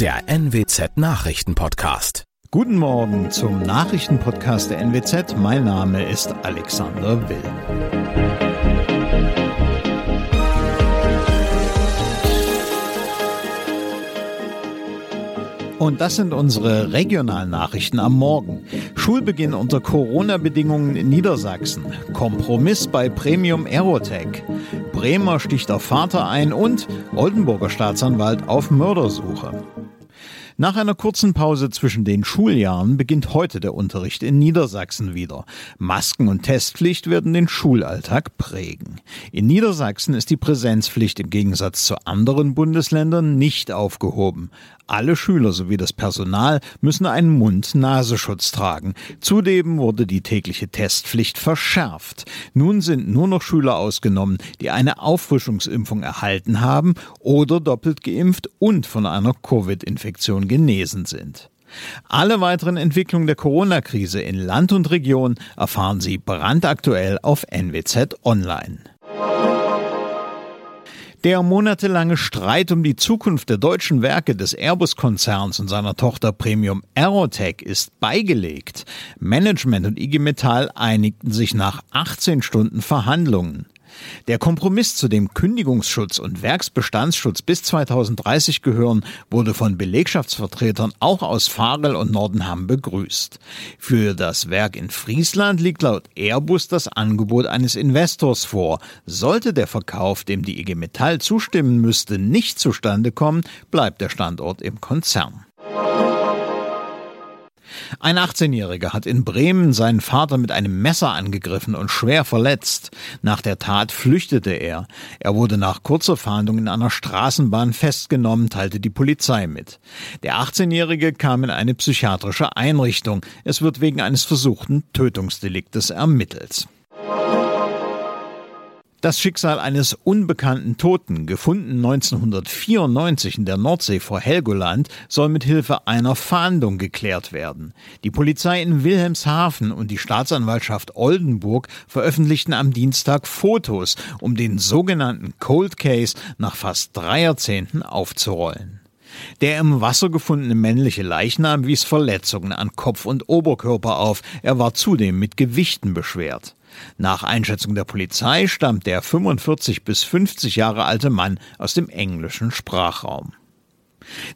der NWZ Nachrichtenpodcast. Guten Morgen zum Nachrichtenpodcast der NWZ. Mein Name ist Alexander Will. Und das sind unsere regionalen Nachrichten am Morgen. Schulbeginn unter Corona-Bedingungen in Niedersachsen. Kompromiss bei Premium Aerotech. Bremer sticht auf Vater ein und Oldenburger Staatsanwalt auf Mördersuche. Nach einer kurzen Pause zwischen den Schuljahren beginnt heute der Unterricht in Niedersachsen wieder. Masken- und Testpflicht werden den Schulalltag prägen. In Niedersachsen ist die Präsenzpflicht im Gegensatz zu anderen Bundesländern nicht aufgehoben. Alle Schüler sowie das Personal müssen einen Mund-Nasenschutz tragen. Zudem wurde die tägliche Testpflicht verschärft. Nun sind nur noch Schüler ausgenommen, die eine Auffrischungsimpfung erhalten haben oder doppelt geimpft und von einer Covid-Infektion genesen sind. Alle weiteren Entwicklungen der Corona-Krise in Land und Region erfahren Sie brandaktuell auf NWZ Online. Der monatelange Streit um die Zukunft der deutschen Werke des Airbus-Konzerns und seiner Tochter Premium Aerotech ist beigelegt. Management und IG Metall einigten sich nach 18 Stunden Verhandlungen. Der Kompromiss, zu dem Kündigungsschutz und Werksbestandsschutz bis 2030 gehören, wurde von Belegschaftsvertretern auch aus Farel und Nordenham begrüßt. Für das Werk in Friesland liegt laut Airbus das Angebot eines Investors vor. Sollte der Verkauf, dem die IG Metall zustimmen müsste, nicht zustande kommen, bleibt der Standort im Konzern. Ein 18-Jähriger hat in Bremen seinen Vater mit einem Messer angegriffen und schwer verletzt. Nach der Tat flüchtete er. Er wurde nach kurzer Fahndung in einer Straßenbahn festgenommen, teilte die Polizei mit. Der 18-Jährige kam in eine psychiatrische Einrichtung. Es wird wegen eines versuchten Tötungsdeliktes ermittelt. Das Schicksal eines unbekannten Toten, gefunden 1994 in der Nordsee vor Helgoland, soll mit Hilfe einer Fahndung geklärt werden. Die Polizei in Wilhelmshaven und die Staatsanwaltschaft Oldenburg veröffentlichten am Dienstag Fotos, um den sogenannten Cold Case nach fast drei Jahrzehnten aufzurollen. Der im Wasser gefundene männliche Leichnam wies Verletzungen an Kopf und Oberkörper auf. Er war zudem mit Gewichten beschwert. Nach Einschätzung der Polizei stammt der 45 bis 50 Jahre alte Mann aus dem englischen Sprachraum.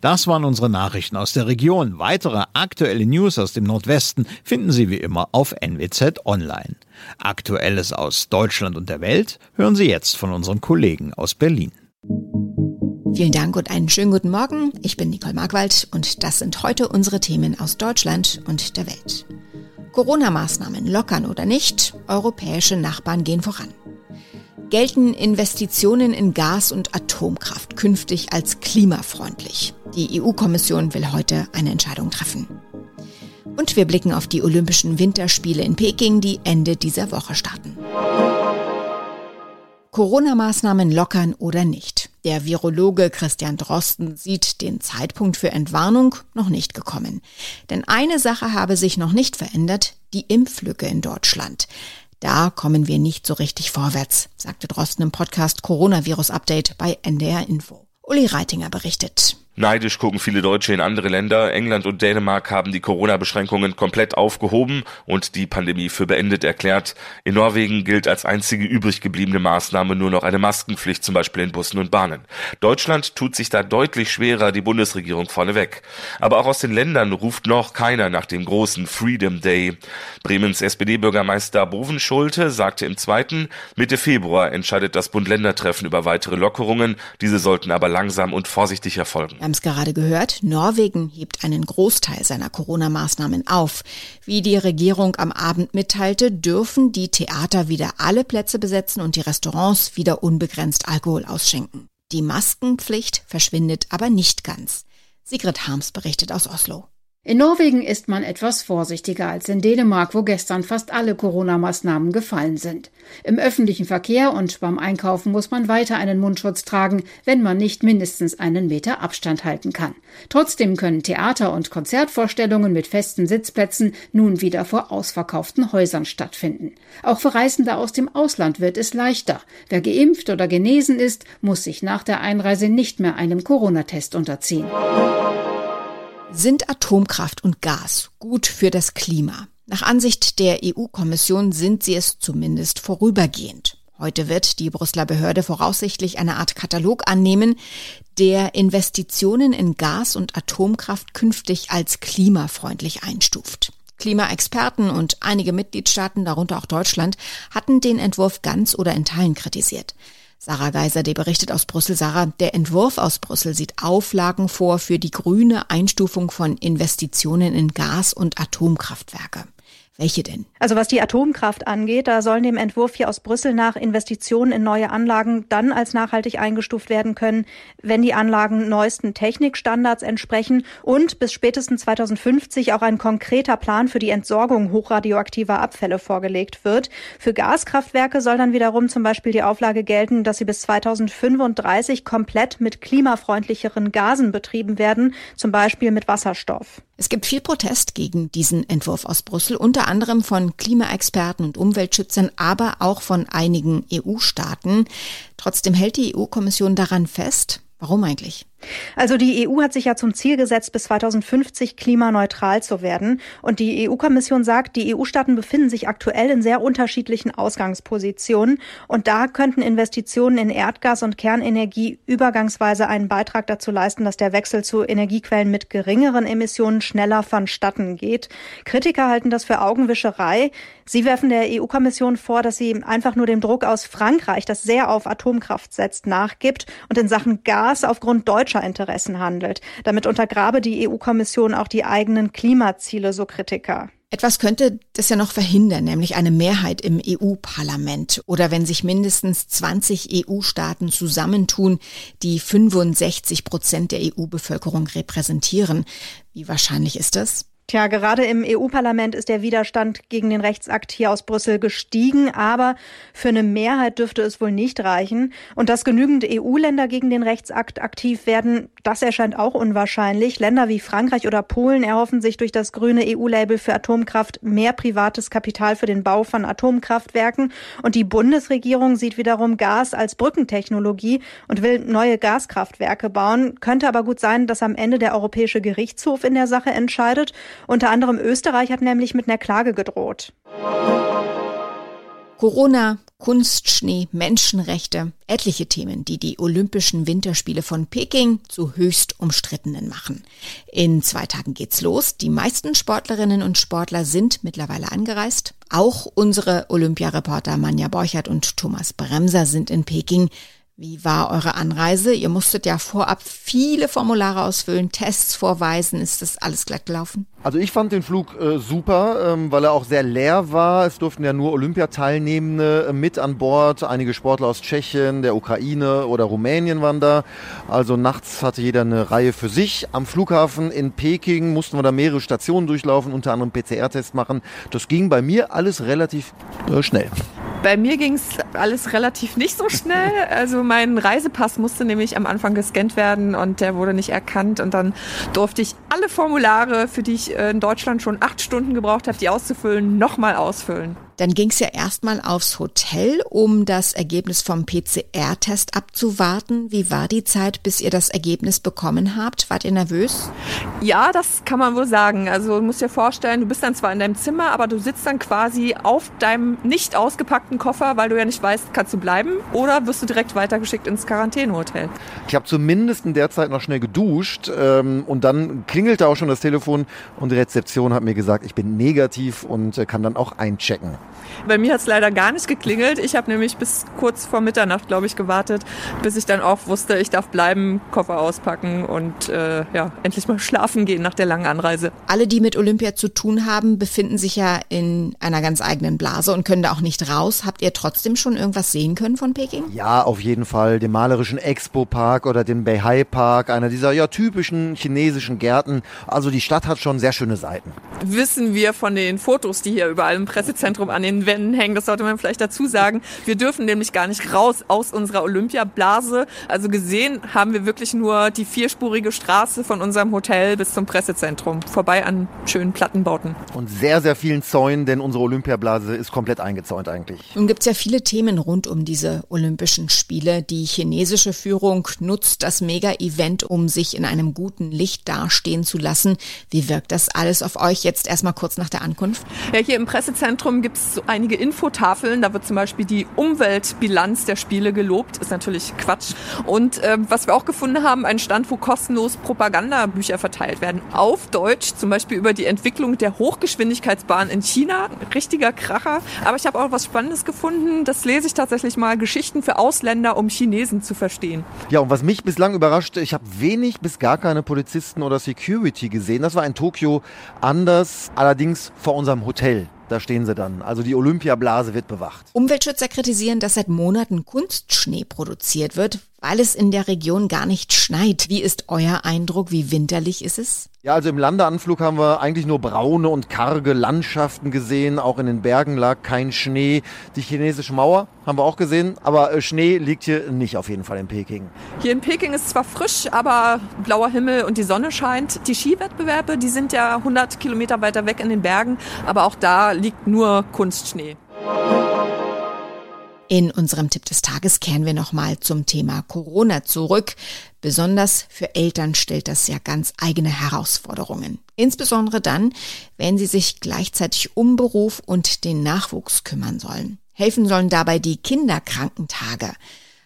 Das waren unsere Nachrichten aus der Region. Weitere aktuelle News aus dem Nordwesten finden Sie wie immer auf NWZ Online. Aktuelles aus Deutschland und der Welt hören Sie jetzt von unseren Kollegen aus Berlin. Vielen Dank und einen schönen guten Morgen. Ich bin Nicole Markwald und das sind heute unsere Themen aus Deutschland und der Welt. Corona-Maßnahmen lockern oder nicht, europäische Nachbarn gehen voran. Gelten Investitionen in Gas- und Atomkraft künftig als klimafreundlich? Die EU-Kommission will heute eine Entscheidung treffen. Und wir blicken auf die Olympischen Winterspiele in Peking, die Ende dieser Woche starten. Corona-Maßnahmen lockern oder nicht? Der Virologe Christian Drosten sieht den Zeitpunkt für Entwarnung noch nicht gekommen. Denn eine Sache habe sich noch nicht verändert, die Impflücke in Deutschland. Da kommen wir nicht so richtig vorwärts, sagte Drosten im Podcast Coronavirus Update bei NDR Info. Uli Reitinger berichtet. Neidisch gucken viele Deutsche in andere Länder. England und Dänemark haben die Corona-Beschränkungen komplett aufgehoben und die Pandemie für beendet erklärt. In Norwegen gilt als einzige übrig gebliebene Maßnahme nur noch eine Maskenpflicht, zum Beispiel in Bussen und Bahnen. Deutschland tut sich da deutlich schwerer, die Bundesregierung vorneweg. Aber auch aus den Ländern ruft noch keiner nach dem großen Freedom Day. Bremens SPD-Bürgermeister Bovenschulte sagte im zweiten, Mitte Februar entscheidet das Bund-Länder-Treffen über weitere Lockerungen. Diese sollten aber langsam und vorsichtig erfolgen. Wir haben es gerade gehört, Norwegen hebt einen Großteil seiner Corona-Maßnahmen auf. Wie die Regierung am Abend mitteilte, dürfen die Theater wieder alle Plätze besetzen und die Restaurants wieder unbegrenzt Alkohol ausschenken. Die Maskenpflicht verschwindet aber nicht ganz. Sigrid Harms berichtet aus Oslo. In Norwegen ist man etwas vorsichtiger als in Dänemark, wo gestern fast alle Corona-Maßnahmen gefallen sind. Im öffentlichen Verkehr und beim Einkaufen muss man weiter einen Mundschutz tragen, wenn man nicht mindestens einen Meter Abstand halten kann. Trotzdem können Theater- und Konzertvorstellungen mit festen Sitzplätzen nun wieder vor ausverkauften Häusern stattfinden. Auch für Reisende aus dem Ausland wird es leichter. Wer geimpft oder genesen ist, muss sich nach der Einreise nicht mehr einem Corona-Test unterziehen. Sind Atomkraft und Gas gut für das Klima? Nach Ansicht der EU-Kommission sind sie es zumindest vorübergehend. Heute wird die Brüsseler Behörde voraussichtlich eine Art Katalog annehmen, der Investitionen in Gas- und Atomkraft künftig als klimafreundlich einstuft. Klimaexperten und einige Mitgliedstaaten, darunter auch Deutschland, hatten den Entwurf ganz oder in Teilen kritisiert. Sarah Geiser, der berichtet aus Brüssel. Sarah, der Entwurf aus Brüssel sieht Auflagen vor für die grüne Einstufung von Investitionen in Gas- und Atomkraftwerke. Welche denn? Also was die Atomkraft angeht, da sollen dem Entwurf hier aus Brüssel nach Investitionen in neue Anlagen dann als nachhaltig eingestuft werden können, wenn die Anlagen neuesten Technikstandards entsprechen und bis spätestens 2050 auch ein konkreter Plan für die Entsorgung hochradioaktiver Abfälle vorgelegt wird. Für Gaskraftwerke soll dann wiederum zum Beispiel die Auflage gelten, dass sie bis 2035 komplett mit klimafreundlicheren Gasen betrieben werden, zum Beispiel mit Wasserstoff. Es gibt viel Protest gegen diesen Entwurf aus Brüssel, unter anderem von Klimaexperten und Umweltschützern, aber auch von einigen EU-Staaten. Trotzdem hält die EU-Kommission daran fest. Warum eigentlich? Also die EU hat sich ja zum Ziel gesetzt, bis 2050 klimaneutral zu werden. Und die EU-Kommission sagt, die EU-Staaten befinden sich aktuell in sehr unterschiedlichen Ausgangspositionen. Und da könnten Investitionen in Erdgas und Kernenergie übergangsweise einen Beitrag dazu leisten, dass der Wechsel zu Energiequellen mit geringeren Emissionen schneller vonstatten geht. Kritiker halten das für Augenwischerei. Sie werfen der EU-Kommission vor, dass sie einfach nur dem Druck aus Frankreich, das sehr auf Atomkraft setzt, nachgibt und in Sachen Gas aufgrund deutscher Interessen handelt. Damit untergrabe die EU-Kommission auch die eigenen Klimaziele, so Kritiker. Etwas könnte das ja noch verhindern, nämlich eine Mehrheit im EU-Parlament oder wenn sich mindestens 20 EU-Staaten zusammentun, die 65 Prozent der EU-Bevölkerung repräsentieren. Wie wahrscheinlich ist das? Tja, gerade im EU-Parlament ist der Widerstand gegen den Rechtsakt hier aus Brüssel gestiegen, aber für eine Mehrheit dürfte es wohl nicht reichen. Und dass genügend EU-Länder gegen den Rechtsakt aktiv werden, das erscheint auch unwahrscheinlich. Länder wie Frankreich oder Polen erhoffen sich durch das grüne EU-Label für Atomkraft mehr privates Kapital für den Bau von Atomkraftwerken. Und die Bundesregierung sieht wiederum Gas als Brückentechnologie und will neue Gaskraftwerke bauen. Könnte aber gut sein, dass am Ende der Europäische Gerichtshof in der Sache entscheidet. Unter anderem Österreich hat nämlich mit einer Klage gedroht. Corona, Kunstschnee, Menschenrechte, etliche Themen, die die Olympischen Winterspiele von Peking zu höchst umstrittenen machen. In zwei Tagen geht's los. Die meisten Sportlerinnen und Sportler sind mittlerweile angereist. Auch unsere Olympiareporter Manja Borchert und Thomas Bremser sind in Peking. Wie war eure Anreise? Ihr musstet ja vorab viele Formulare ausfüllen, Tests vorweisen. Ist das alles glatt gelaufen? Also ich fand den Flug äh, super, ähm, weil er auch sehr leer war. Es durften ja nur Olympiateilnehmende äh, mit an Bord. Einige Sportler aus Tschechien, der Ukraine oder Rumänien waren da. Also nachts hatte jeder eine Reihe für sich. Am Flughafen in Peking mussten wir da mehrere Stationen durchlaufen, unter anderem PCR-Test machen. Das ging bei mir alles relativ äh, schnell. Bei mir ging es alles relativ nicht so schnell. Also mein Reisepass musste nämlich am Anfang gescannt werden und der wurde nicht erkannt. Und dann durfte ich alle Formulare, für die ich äh, in Deutschland schon acht Stunden gebraucht habe, die auszufüllen, nochmal ausfüllen. Dann ging es ja erstmal aufs Hotel, um das Ergebnis vom PCR-Test abzuwarten. Wie war die Zeit, bis ihr das Ergebnis bekommen habt? Wart ihr nervös? Ja, das kann man wohl sagen. Also du musst dir vorstellen, du bist dann zwar in deinem Zimmer, aber du sitzt dann quasi auf deinem nicht ausgepackten Koffer, weil du ja nicht weißt, kannst du bleiben oder wirst du direkt weitergeschickt ins Quarantänehotel. Ich habe zumindest in der Zeit noch schnell geduscht ähm, und dann klingelte auch schon das Telefon und die Rezeption hat mir gesagt, ich bin negativ und äh, kann dann auch einchecken. Bei mir hat es leider gar nicht geklingelt. Ich habe nämlich bis kurz vor Mitternacht, glaube ich, gewartet, bis ich dann auch wusste, ich darf bleiben, Koffer auspacken und äh, ja, endlich mal schlafen gehen nach der langen Anreise. Alle, die mit Olympia zu tun haben, befinden sich ja in einer ganz eigenen Blase und können da auch nicht raus. Habt ihr trotzdem schon irgendwas sehen können von Peking? Ja, auf jeden Fall. Den malerischen Expo-Park oder den Beihai-Park, einer dieser ja typischen chinesischen Gärten. Also die Stadt hat schon sehr schöne Seiten. Wissen wir von den Fotos, die hier überall im Pressezentrum an den Wänden hängen. Das sollte man vielleicht dazu sagen. Wir dürfen nämlich gar nicht raus aus unserer Olympiablase. Also gesehen haben wir wirklich nur die vierspurige Straße von unserem Hotel bis zum Pressezentrum. Vorbei an schönen Plattenbauten. Und sehr, sehr vielen Zäunen, denn unsere Olympiablase ist komplett eingezäunt eigentlich. Nun gibt es ja viele Themen rund um diese Olympischen Spiele. Die chinesische Führung nutzt das Mega-Event, um sich in einem guten Licht dastehen zu lassen. Wie wirkt das alles auf euch jetzt erstmal kurz nach der Ankunft? Ja, hier im Pressezentrum gibt es so einige Infotafeln. Da wird zum Beispiel die Umweltbilanz der Spiele gelobt. Ist natürlich Quatsch. Und äh, was wir auch gefunden haben, ein Stand, wo kostenlos Propagandabücher verteilt werden. Auf Deutsch, zum Beispiel über die Entwicklung der Hochgeschwindigkeitsbahn in China. Richtiger Kracher. Aber ich habe auch was Spannendes gefunden. Das lese ich tatsächlich mal. Geschichten für Ausländer, um Chinesen zu verstehen. Ja, und was mich bislang überraschte, ich habe wenig bis gar keine Polizisten oder Security gesehen. Das war in Tokio anders, allerdings vor unserem Hotel. Da stehen sie dann. Also die Olympiablase wird bewacht. Umweltschützer kritisieren, dass seit Monaten Kunstschnee produziert wird, weil es in der Region gar nicht schneit. Wie ist euer Eindruck? Wie winterlich ist es? Ja, also im Landeanflug haben wir eigentlich nur braune und karge Landschaften gesehen. Auch in den Bergen lag kein Schnee. Die chinesische Mauer haben wir auch gesehen, aber äh, Schnee liegt hier nicht auf jeden Fall in Peking. Hier in Peking ist zwar frisch, aber blauer Himmel und die Sonne scheint. Die Skiwettbewerbe, die sind ja 100 Kilometer weiter weg in den Bergen, aber auch da liegt nur Kunstschnee. In unserem Tipp des Tages kehren wir nochmal zum Thema Corona zurück. Besonders für Eltern stellt das ja ganz eigene Herausforderungen. Insbesondere dann, wenn sie sich gleichzeitig um Beruf und den Nachwuchs kümmern sollen. Helfen sollen dabei die Kinderkrankentage.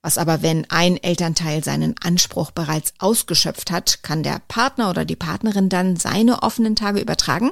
Was aber, wenn ein Elternteil seinen Anspruch bereits ausgeschöpft hat, kann der Partner oder die Partnerin dann seine offenen Tage übertragen?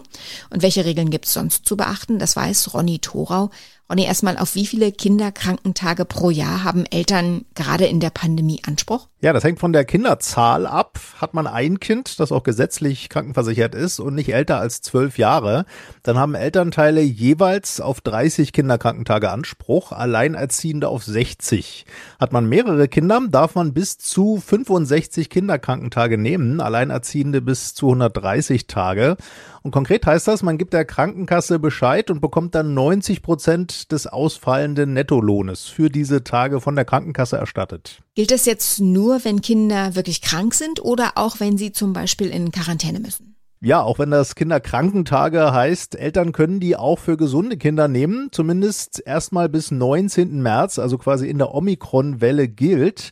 Und welche Regeln gibt es sonst zu beachten? Das weiß Ronny Thorau Ronny, erstmal, auf wie viele Kinderkrankentage pro Jahr haben Eltern gerade in der Pandemie Anspruch? Ja, das hängt von der Kinderzahl ab. Hat man ein Kind, das auch gesetzlich krankenversichert ist und nicht älter als zwölf Jahre, dann haben Elternteile jeweils auf 30 Kinderkrankentage Anspruch, Alleinerziehende auf 60. Hat man mehrere Kinder, darf man bis zu 65 Kinderkrankentage nehmen, Alleinerziehende bis zu 130 Tage. Und konkret heißt das, man gibt der Krankenkasse Bescheid und bekommt dann 90 Prozent des ausfallenden Nettolohnes für diese Tage von der Krankenkasse erstattet. Gilt das jetzt nur, wenn Kinder wirklich krank sind oder auch wenn sie zum Beispiel in Quarantäne müssen? Ja, auch wenn das Kinderkrankentage heißt, Eltern können die auch für gesunde Kinder nehmen, zumindest erstmal bis 19. März, also quasi in der Omikron-Welle gilt.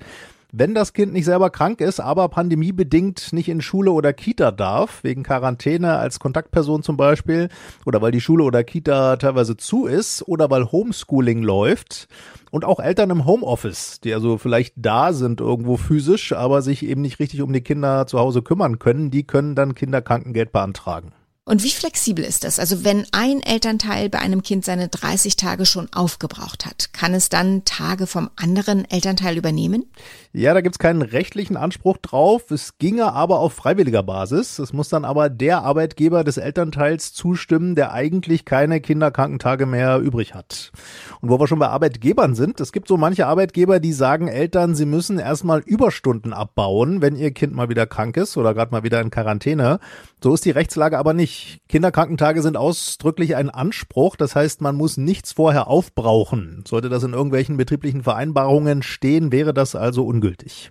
Wenn das Kind nicht selber krank ist, aber pandemiebedingt nicht in Schule oder Kita darf, wegen Quarantäne als Kontaktperson zum Beispiel, oder weil die Schule oder Kita teilweise zu ist, oder weil Homeschooling läuft, und auch Eltern im Homeoffice, die also vielleicht da sind irgendwo physisch, aber sich eben nicht richtig um die Kinder zu Hause kümmern können, die können dann Kinderkrankengeld beantragen. Und wie flexibel ist das? Also wenn ein Elternteil bei einem Kind seine 30 Tage schon aufgebraucht hat, kann es dann Tage vom anderen Elternteil übernehmen? Ja, da gibt's keinen rechtlichen Anspruch drauf. Es ginge aber auf freiwilliger Basis. Es muss dann aber der Arbeitgeber des Elternteils zustimmen, der eigentlich keine Kinderkrankentage mehr übrig hat. Und wo wir schon bei Arbeitgebern sind, es gibt so manche Arbeitgeber, die sagen Eltern, sie müssen erstmal Überstunden abbauen, wenn ihr Kind mal wieder krank ist oder gerade mal wieder in Quarantäne. So ist die Rechtslage aber nicht. Kinderkrankentage sind ausdrücklich ein Anspruch. Das heißt, man muss nichts vorher aufbrauchen. Sollte das in irgendwelchen betrieblichen Vereinbarungen stehen, wäre das also ungültig.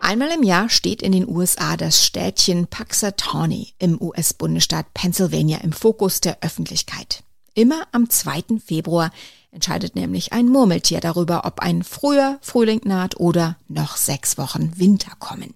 Einmal im Jahr steht in den USA das Städtchen Puxatawney im US-Bundesstaat Pennsylvania im Fokus der Öffentlichkeit. Immer am 2. Februar entscheidet nämlich ein Murmeltier darüber, ob ein früher Frühling naht oder noch sechs Wochen Winter kommen.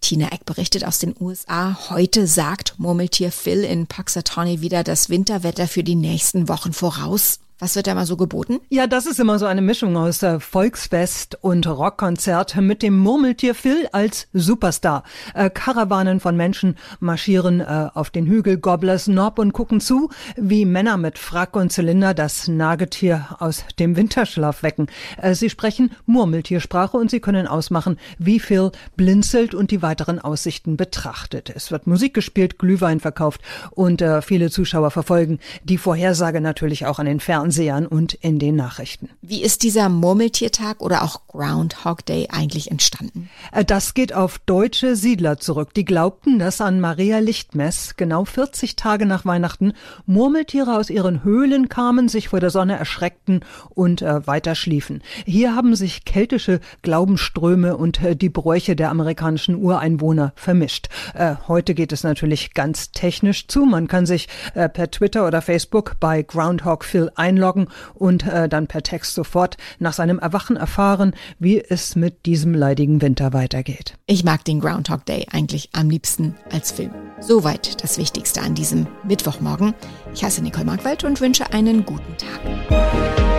Tina Eck berichtet aus den USA. Heute sagt Murmeltier Phil in Puxatawney wieder das Winterwetter für die nächsten Wochen voraus. Was wird da mal so geboten? Ja, das ist immer so eine Mischung aus äh, Volksfest und Rockkonzert mit dem Murmeltier Phil als Superstar. Äh, Karawanen von Menschen marschieren äh, auf den Hügel Gobblers Knob und gucken zu, wie Männer mit Frack und Zylinder das Nagetier aus dem Winterschlaf wecken. Äh, sie sprechen Murmeltiersprache und sie können ausmachen, wie Phil blinzelt und die weiteren Aussichten betrachtet. Es wird Musik gespielt, Glühwein verkauft und äh, viele Zuschauer verfolgen die Vorhersage natürlich auch an den Fernsehen Fernsehern und in den Nachrichten. Wie ist dieser Murmeltiertag oder auch Groundhog Day eigentlich entstanden? Äh, das geht auf deutsche Siedler zurück. Die glaubten, dass an Maria Lichtmess genau 40 Tage nach Weihnachten Murmeltiere aus ihren Höhlen kamen, sich vor der Sonne erschreckten und äh, weiter schliefen. Hier haben sich keltische Glaubensströme und äh, die Bräuche der amerikanischen Ureinwohner vermischt. Äh, heute geht es natürlich ganz technisch zu. Man kann sich äh, per Twitter oder Facebook bei Groundhog Phil einloggen und äh, dann per Text sofort nach seinem Erwachen erfahren, wie es mit diesem leidigen Winter weitergeht. Ich mag den Groundhog Day eigentlich am liebsten als Film. Soweit das Wichtigste an diesem Mittwochmorgen. Ich heiße Nicole Markwald und wünsche einen guten Tag.